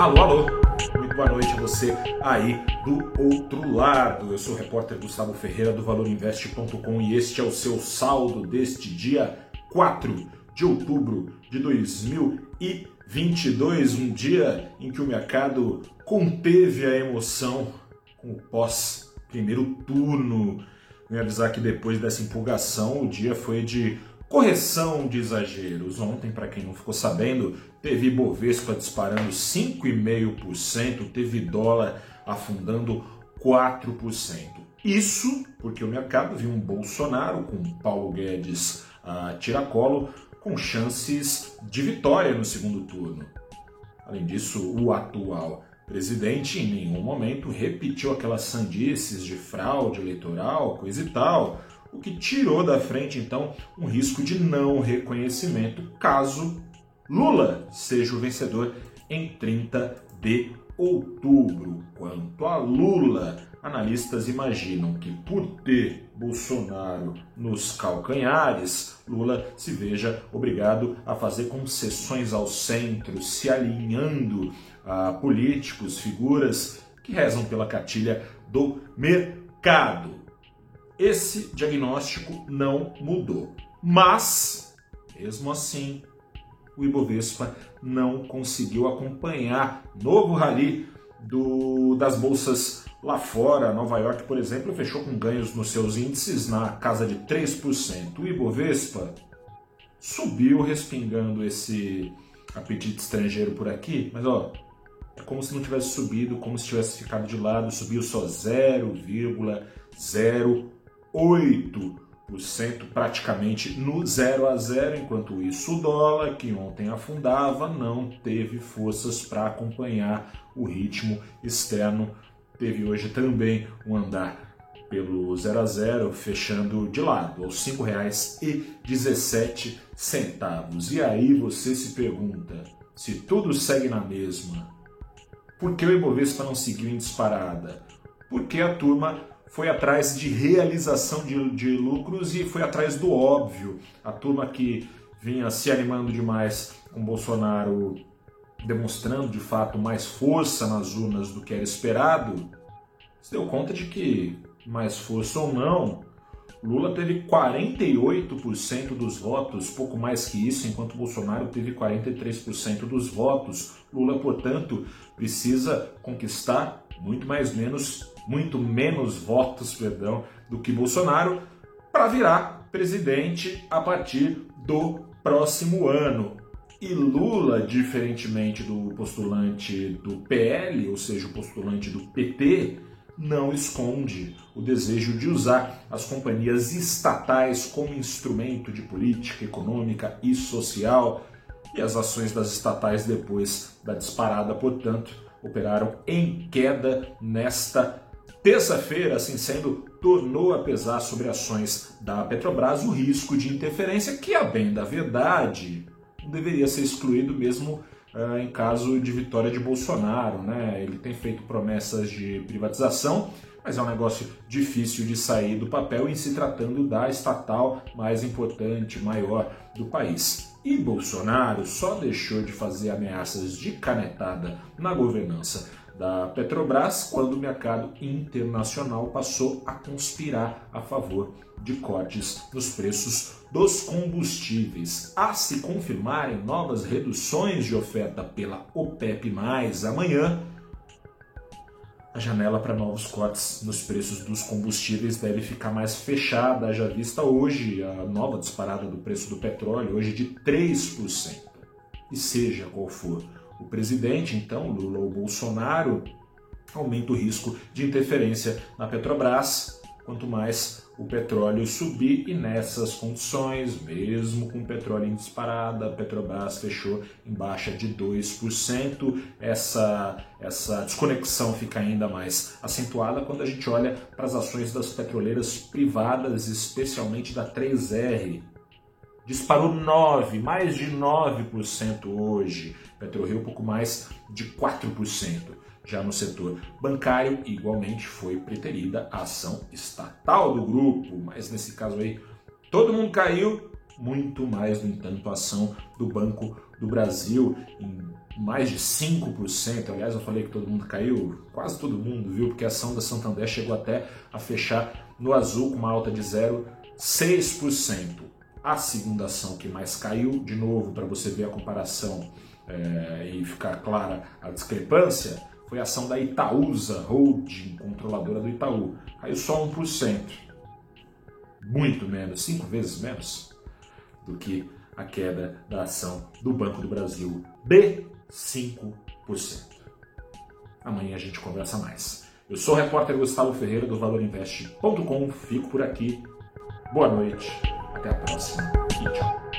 Alô, alô, muito boa noite a você aí do outro lado. Eu sou o repórter Gustavo Ferreira do ValorInvest.com e este é o seu saldo deste dia 4 de outubro de 2022, um dia em que o mercado conteve a emoção com o pós primeiro turno. Vou avisar que depois dessa empolgação o dia foi de Correção de exageros. Ontem, para quem não ficou sabendo, teve Bovespa disparando 5,5%, teve dólar afundando 4%. Isso porque o mercado viu um Bolsonaro com Paulo Guedes a tiracolo com chances de vitória no segundo turno. Além disso, o atual presidente em nenhum momento repetiu aquelas sandices de fraude eleitoral, coisa e tal o que tirou da frente então um risco de não reconhecimento caso Lula seja o vencedor em 30 de outubro. Quanto a Lula, analistas imaginam que por ter Bolsonaro nos calcanhares, Lula se veja obrigado a fazer concessões ao centro, se alinhando a políticos, figuras que rezam pela cartilha do mercado. Esse diagnóstico não mudou. Mas, mesmo assim, o Ibovespa não conseguiu acompanhar novo rally do, das bolsas lá fora. Nova York, por exemplo, fechou com ganhos nos seus índices na casa de 3%. O Ibovespa subiu respingando esse apetite estrangeiro por aqui, mas ó, é como se não tivesse subido, como se tivesse ficado de lado, subiu só 0,0 8% praticamente no 0 a 0, enquanto isso o dólar, que ontem afundava, não teve forças para acompanhar o ritmo externo. Teve hoje também um andar pelo 0 a 0, fechando de lado aos R$ 5,17. E aí você se pergunta, se tudo segue na mesma, por que o Ibovespa não seguiu em disparada? Porque a turma foi atrás de realização de, de lucros e foi atrás do óbvio. A turma que vinha se animando demais com Bolsonaro demonstrando de fato mais força nas urnas do que era esperado, se deu conta de que, mais força ou não, Lula teve 48% dos votos, pouco mais que isso, enquanto Bolsonaro teve 43% dos votos. Lula, portanto, precisa conquistar muito mais menos muito menos votos, perdão, do que Bolsonaro para virar presidente a partir do próximo ano. E Lula, diferentemente do postulante do PL, ou seja, o postulante do PT, não esconde o desejo de usar as companhias estatais como instrumento de política econômica e social, e as ações das estatais depois da disparada, portanto, operaram em queda nesta Terça-feira, assim sendo, tornou a pesar sobre ações da Petrobras o risco de interferência, que, a bem da verdade, deveria ser excluído mesmo uh, em caso de vitória de Bolsonaro. Né? Ele tem feito promessas de privatização, mas é um negócio difícil de sair do papel em se tratando da estatal mais importante, maior do país. E Bolsonaro só deixou de fazer ameaças de canetada na governança da Petrobras quando o mercado internacional passou a conspirar a favor de cortes nos preços dos combustíveis. A se confirmarem novas reduções de oferta pela OPEP+, amanhã, a janela para novos cortes nos preços dos combustíveis deve ficar mais fechada, já vista hoje a nova disparada do preço do petróleo, hoje de 3%. E seja qual for o presidente, então, Lula ou Bolsonaro, aumenta o risco de interferência na Petrobras, quanto mais o petróleo subir e nessas condições, mesmo com o petróleo em disparada, a Petrobras fechou em baixa de 2%. Essa, essa desconexão fica ainda mais acentuada quando a gente olha para as ações das petroleiras privadas, especialmente da 3R, disparou 9, mais de 9% hoje. PetroRio pouco mais de 4%. Já no setor bancário, igualmente foi preterida a ação estatal do grupo, mas nesse caso aí todo mundo caiu, muito mais, no entanto, a ação do Banco do Brasil em mais de 5%. Aliás, eu falei que todo mundo caiu, quase todo mundo, viu? Porque a ação da Santander chegou até a fechar no azul com uma alta de 0,6%. A segunda ação que mais caiu, de novo, para você ver a comparação é, e ficar clara a discrepância, foi a ação da Itaúsa Holding, controladora do Itaú. Caiu só 1%. Muito menos, cinco vezes menos do que a queda da ação do Banco do Brasil de 5%. Amanhã a gente conversa mais. Eu sou o repórter Gustavo Ferreira do ValorInvest.com. Fico por aqui. Boa noite. Até a próxima e tchau.